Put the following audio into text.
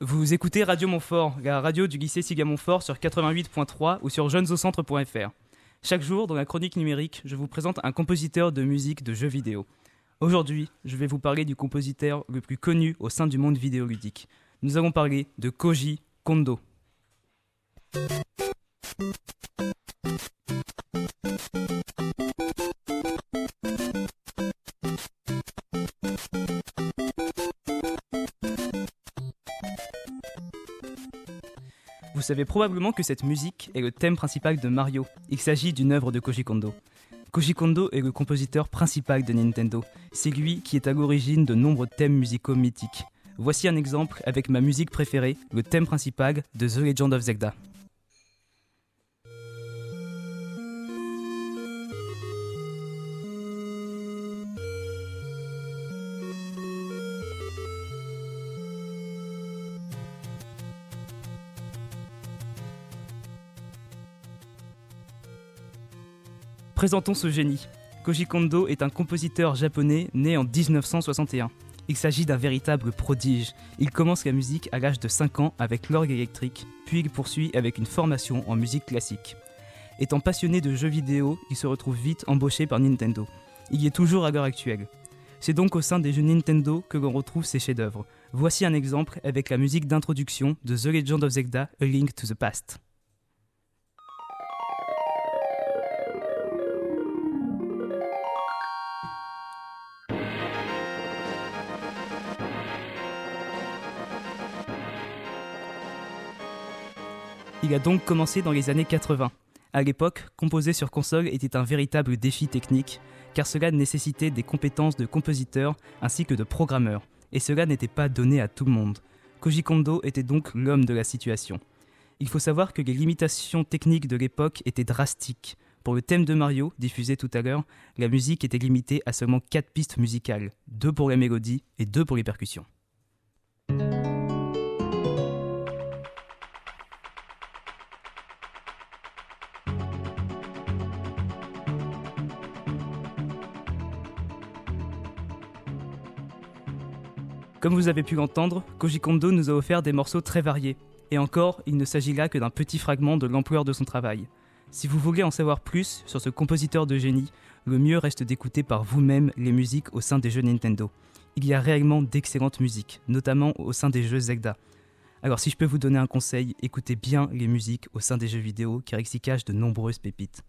Vous écoutez Radio Montfort, la radio du lycée Siga Montfort sur 88.3 ou sur jeunesaucentre.fr. Chaque jour, dans la chronique numérique, je vous présente un compositeur de musique de jeux vidéo. Aujourd'hui, je vais vous parler du compositeur le plus connu au sein du monde vidéoludique. Nous allons parler de Koji Kondo. Vous savez probablement que cette musique est le thème principal de Mario. Il s'agit d'une œuvre de Koji Kondo. Koji Kondo est le compositeur principal de Nintendo. C'est lui qui est à l'origine de nombreux thèmes musicaux mythiques. Voici un exemple avec ma musique préférée, le thème principal de The Legend of Zelda. Présentons ce génie. Koji Kondo est un compositeur japonais né en 1961. Il s'agit d'un véritable prodige. Il commence la musique à l'âge de 5 ans avec l'orgue électrique, puis il poursuit avec une formation en musique classique. Étant passionné de jeux vidéo, il se retrouve vite embauché par Nintendo. Il y est toujours à l'heure actuelle. C'est donc au sein des jeux Nintendo que l'on retrouve ses chefs-d'œuvre. Voici un exemple avec la musique d'introduction de The Legend of Zelda A Link to the Past. Il a donc commencé dans les années 80. À l'époque, composer sur console était un véritable défi technique, car cela nécessitait des compétences de compositeur ainsi que de programmeur, et cela n'était pas donné à tout le monde. Koji Kondo était donc l'homme de la situation. Il faut savoir que les limitations techniques de l'époque étaient drastiques. Pour le thème de Mario, diffusé tout à l'heure, la musique était limitée à seulement 4 pistes musicales, 2 pour les mélodies et 2 pour les percussions. Comme vous avez pu l'entendre, Koji Kondo nous a offert des morceaux très variés. Et encore, il ne s'agit là que d'un petit fragment de l'ampleur de son travail. Si vous voulez en savoir plus sur ce compositeur de génie, le mieux reste d'écouter par vous-même les musiques au sein des jeux Nintendo. Il y a réellement d'excellentes musiques, notamment au sein des jeux Zelda. Alors si je peux vous donner un conseil, écoutez bien les musiques au sein des jeux vidéo car ils s'y cachent de nombreuses pépites.